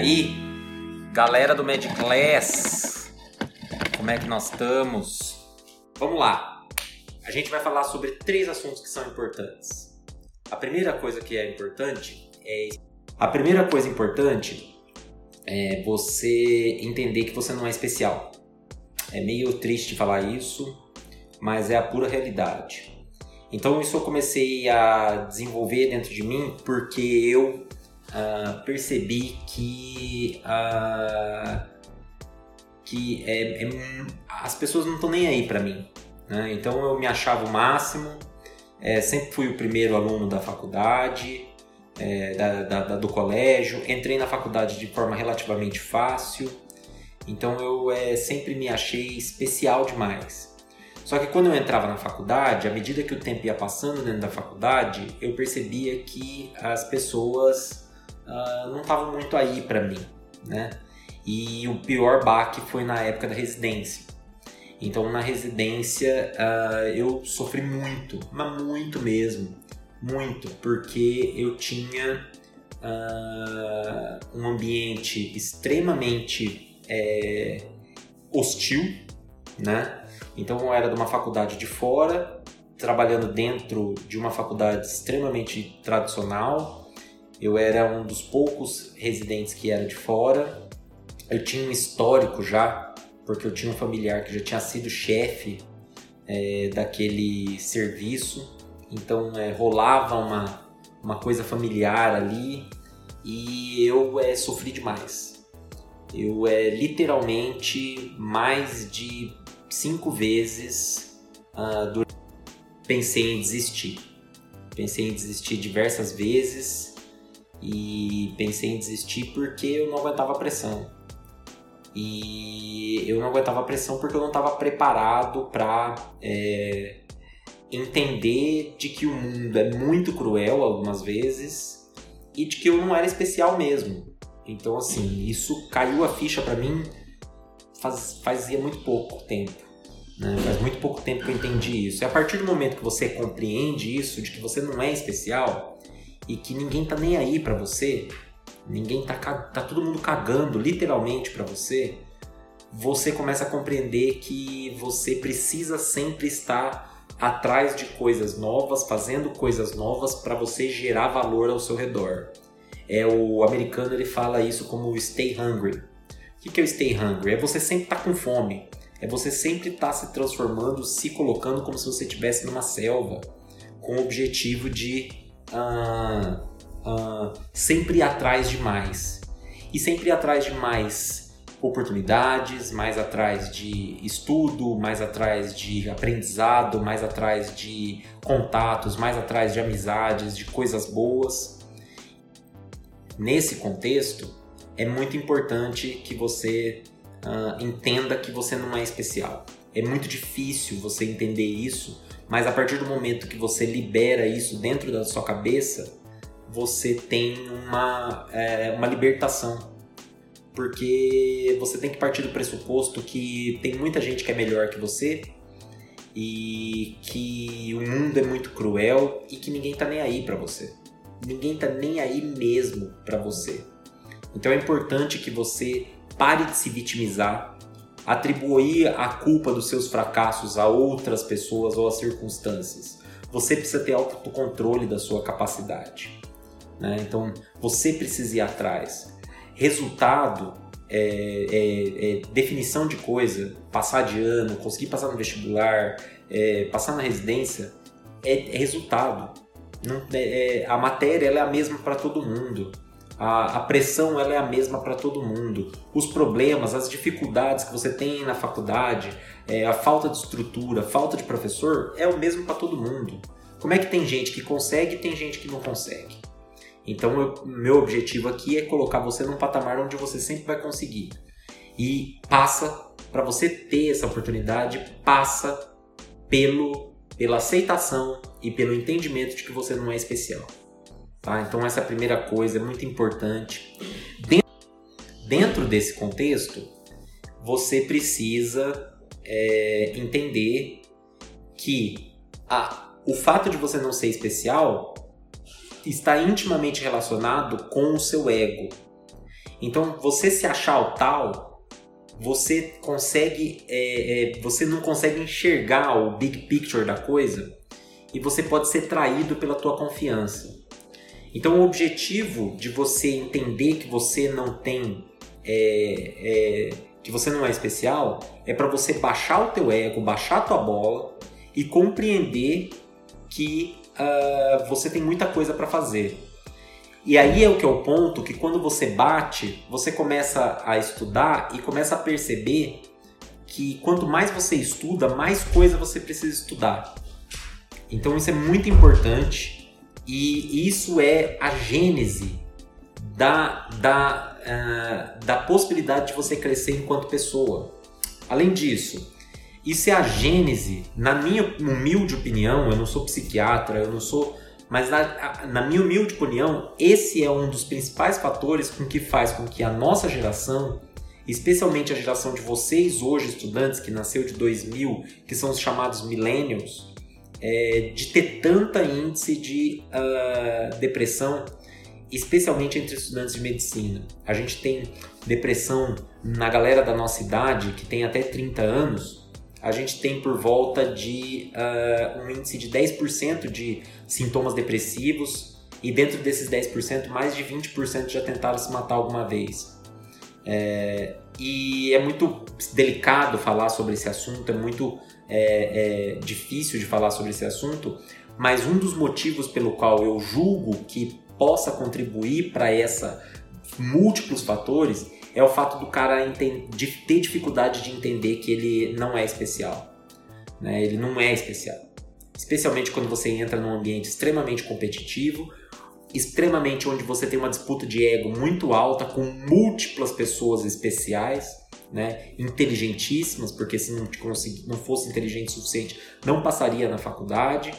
aí, galera do Med Class, como é que nós estamos? Vamos lá. A gente vai falar sobre três assuntos que são importantes. A primeira coisa que é importante é a primeira coisa importante é você entender que você não é especial. É meio triste falar isso, mas é a pura realidade. Então isso eu comecei a desenvolver dentro de mim porque eu uh, percebi que uh, que é, é, as pessoas não estão nem aí para mim. Né? Então eu me achava o máximo, é, sempre fui o primeiro aluno da faculdade, é, da, da, do colégio, entrei na faculdade de forma relativamente fácil, então eu é, sempre me achei especial demais. Só que quando eu entrava na faculdade, à medida que o tempo ia passando dentro da faculdade, eu percebia que as pessoas uh, não estavam muito aí para mim, né? E o pior baque foi na época da residência. Então na residência uh, eu sofri muito, mas muito mesmo, muito, porque eu tinha uh, um ambiente extremamente é, hostil, né? Então eu era de uma faculdade de fora, trabalhando dentro de uma faculdade extremamente tradicional, eu era um dos poucos residentes que era de fora. Eu tinha um histórico já, porque eu tinha um familiar que já tinha sido chefe é, daquele serviço. Então é, rolava uma, uma coisa familiar ali e eu é, sofri demais. Eu é, literalmente mais de cinco vezes uh, pensei em desistir. Pensei em desistir diversas vezes e pensei em desistir porque eu não aguentava a pressão. E eu não aguentava a pressão porque eu não estava preparado para é, entender de que o mundo é muito cruel algumas vezes e de que eu não era especial mesmo. Então, assim, isso caiu a ficha para mim faz, fazia muito pouco tempo. Né? Faz muito pouco tempo que eu entendi isso. E a partir do momento que você compreende isso, de que você não é especial, e que ninguém tá nem aí para você, ninguém tá tá todo mundo cagando literalmente para você, você começa a compreender que você precisa sempre estar atrás de coisas novas, fazendo coisas novas para você gerar valor ao seu redor. É o americano ele fala isso como stay hungry. O que é o stay hungry? É você sempre estar tá com fome. É você sempre estar tá se transformando, se colocando como se você estivesse numa selva, com o objetivo de uh, uh, sempre atrás de mais. E sempre atrás de mais oportunidades, mais atrás de estudo, mais atrás de aprendizado, mais atrás de contatos, mais atrás de amizades, de coisas boas. Nesse contexto, é muito importante que você uh, entenda que você não é especial. É muito difícil você entender isso mas a partir do momento que você libera isso dentro da sua cabeça, você tem uma, é, uma libertação. Porque você tem que partir do pressuposto que tem muita gente que é melhor que você e que o mundo é muito cruel e que ninguém tá nem aí para você. Ninguém tá nem aí mesmo para você. Então é importante que você pare de se vitimizar, atribuir a culpa dos seus fracassos a outras pessoas ou a circunstâncias. Você precisa ter autocontrole da sua capacidade. Né? Então, você precisa ir atrás. Resultado é, é, é, definição de coisa, passar de ano, conseguir passar no vestibular, é, passar na residência, é, é resultado. Não, é, a matéria é a mesma para todo mundo. A, a pressão ela é a mesma para todo mundo. Os problemas, as dificuldades que você tem na faculdade, é, a falta de estrutura, a falta de professor, é o mesmo para todo mundo. Como é que tem gente que consegue e tem gente que não consegue? Então, eu, meu objetivo aqui é colocar você num patamar onde você sempre vai conseguir. E passa, para você ter essa oportunidade, passa pelo, pela aceitação e pelo entendimento de que você não é especial. Tá? Então essa primeira coisa é muito importante. Dentro, desse contexto, você precisa é, entender que a, o fato de você não ser especial está intimamente relacionado com o seu ego. Então, você se achar o tal, você consegue, é, é, você não consegue enxergar o big picture da coisa e você pode ser traído pela tua confiança. Então, o objetivo de você entender que você não tem, é, é que você não é especial, é para você baixar o teu ego, baixar a tua bola e compreender que uh, você tem muita coisa para fazer. E aí é o que é o ponto que quando você bate, você começa a estudar e começa a perceber que quanto mais você estuda, mais coisa você precisa estudar. Então isso é muito importante e isso é a gênese da, da, uh, da possibilidade de você crescer enquanto pessoa. Além disso, isso é a gênese, na minha humilde opinião, eu não sou psiquiatra, eu não sou. Mas na, na minha humilde opinião, esse é um dos principais fatores com que faz com que a nossa geração, especialmente a geração de vocês hoje, estudantes, que nasceu de 2000, que são os chamados millennials, é, de ter tanta índice de uh, depressão, especialmente entre estudantes de medicina. A gente tem depressão na galera da nossa idade, que tem até 30 anos, a gente tem por volta de uh, um índice de 10% de sintomas depressivos e dentro desses 10%, mais de 20% já tentaram se matar alguma vez. É, e é muito delicado falar sobre esse assunto, é muito é, é, difícil de falar sobre esse assunto, mas um dos motivos pelo qual eu julgo que possa contribuir para essa múltiplos fatores é o fato do cara de ter dificuldade de entender que ele não é especial. Né? Ele não é especial. Especialmente quando você entra num ambiente extremamente competitivo, extremamente onde você tem uma disputa de ego muito alta, com múltiplas pessoas especiais, né? inteligentíssimas, porque se não, não fosse inteligente o suficiente, não passaria na faculdade.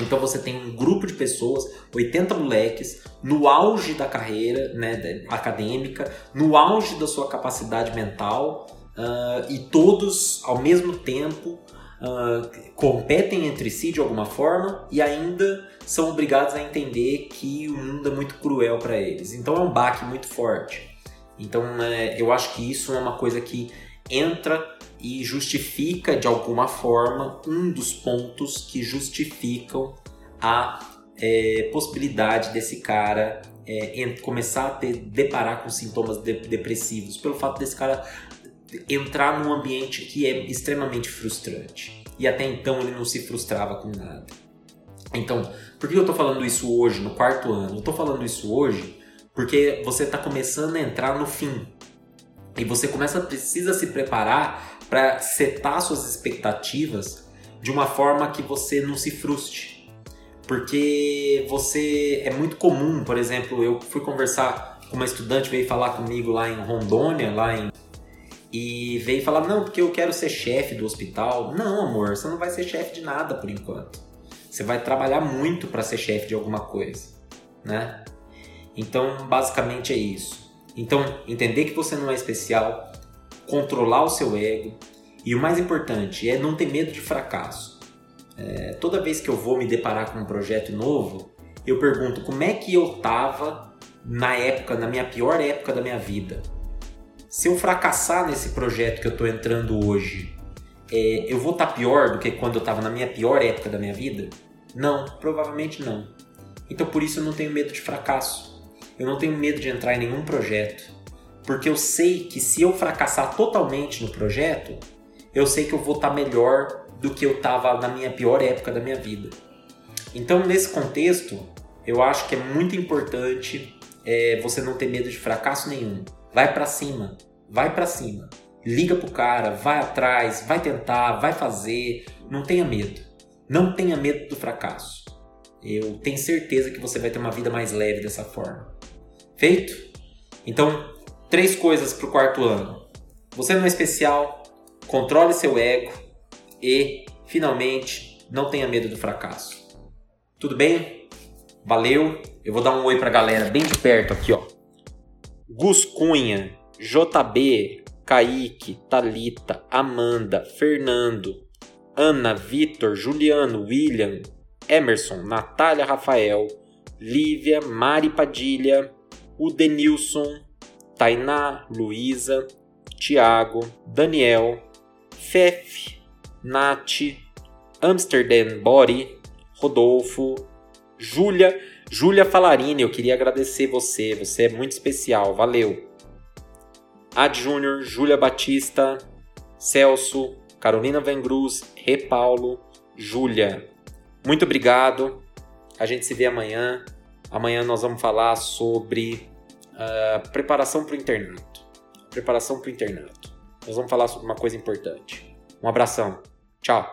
Então você tem um grupo de pessoas, 80 moleques, no auge da carreira né, acadêmica, no auge da sua capacidade mental, uh, e todos ao mesmo tempo uh, competem entre si de alguma forma e ainda são obrigados a entender que o mundo é muito cruel para eles. Então é um baque muito forte. Então é, eu acho que isso é uma coisa que entra e justifica de alguma forma um dos pontos que justificam a é, possibilidade desse cara é, começar a ter, deparar com sintomas de, depressivos, pelo fato desse cara entrar num ambiente que é extremamente frustrante. E até então ele não se frustrava com nada. Então, por que eu estou falando isso hoje, no quarto ano? Eu estou falando isso hoje porque você está começando a entrar no fim. E você começa precisa se preparar para setar suas expectativas de uma forma que você não se frustre. Porque você é muito comum, por exemplo, eu fui conversar com uma estudante veio falar comigo lá em Rondônia, lá em e veio falar: "Não, porque eu quero ser chefe do hospital". Não, amor, você não vai ser chefe de nada por enquanto. Você vai trabalhar muito para ser chefe de alguma coisa, né? Então, basicamente é isso. Então, entender que você não é especial, controlar o seu ego e o mais importante é não ter medo de fracasso. É, toda vez que eu vou me deparar com um projeto novo, eu pergunto como é que eu estava na época, na minha pior época da minha vida. Se eu fracassar nesse projeto que eu estou entrando hoje, é, eu vou estar tá pior do que quando eu estava na minha pior época da minha vida? Não, provavelmente não. Então por isso eu não tenho medo de fracasso. Eu não tenho medo de entrar em nenhum projeto porque eu sei que se eu fracassar totalmente no projeto, eu sei que eu vou estar melhor do que eu estava na minha pior época da minha vida. Então, nesse contexto, eu acho que é muito importante é, você não ter medo de fracasso nenhum. Vai para cima, vai para cima. Liga pro cara, vai atrás, vai tentar, vai fazer. Não tenha medo. Não tenha medo do fracasso. Eu tenho certeza que você vai ter uma vida mais leve dessa forma. Feito? Então, Três coisas para o quarto ano. Você não é especial, controle seu ego e, finalmente, não tenha medo do fracasso. Tudo bem? Valeu. Eu vou dar um oi para a galera bem de perto aqui, ó. Gus Cunha, JB, Kaique, Talita, Amanda, Fernando, Ana, Vitor, Juliano, William, Emerson, Natália Rafael, Lívia, Mari Padilha, o Denilson, Tainá, Luísa, Tiago, Daniel, Fef, Nath, Amsterdam Body, Rodolfo, Júlia, Júlia Falarini, eu queria agradecer você, você é muito especial, valeu. Ad Júnior, Júlia Batista, Celso, Carolina Vengruz, Re Paulo, Júlia. Muito obrigado. A gente se vê amanhã. Amanhã nós vamos falar sobre uh, preparação para o internato. Preparação para o internato. Nós vamos falar sobre uma coisa importante. Um abração. Tchau.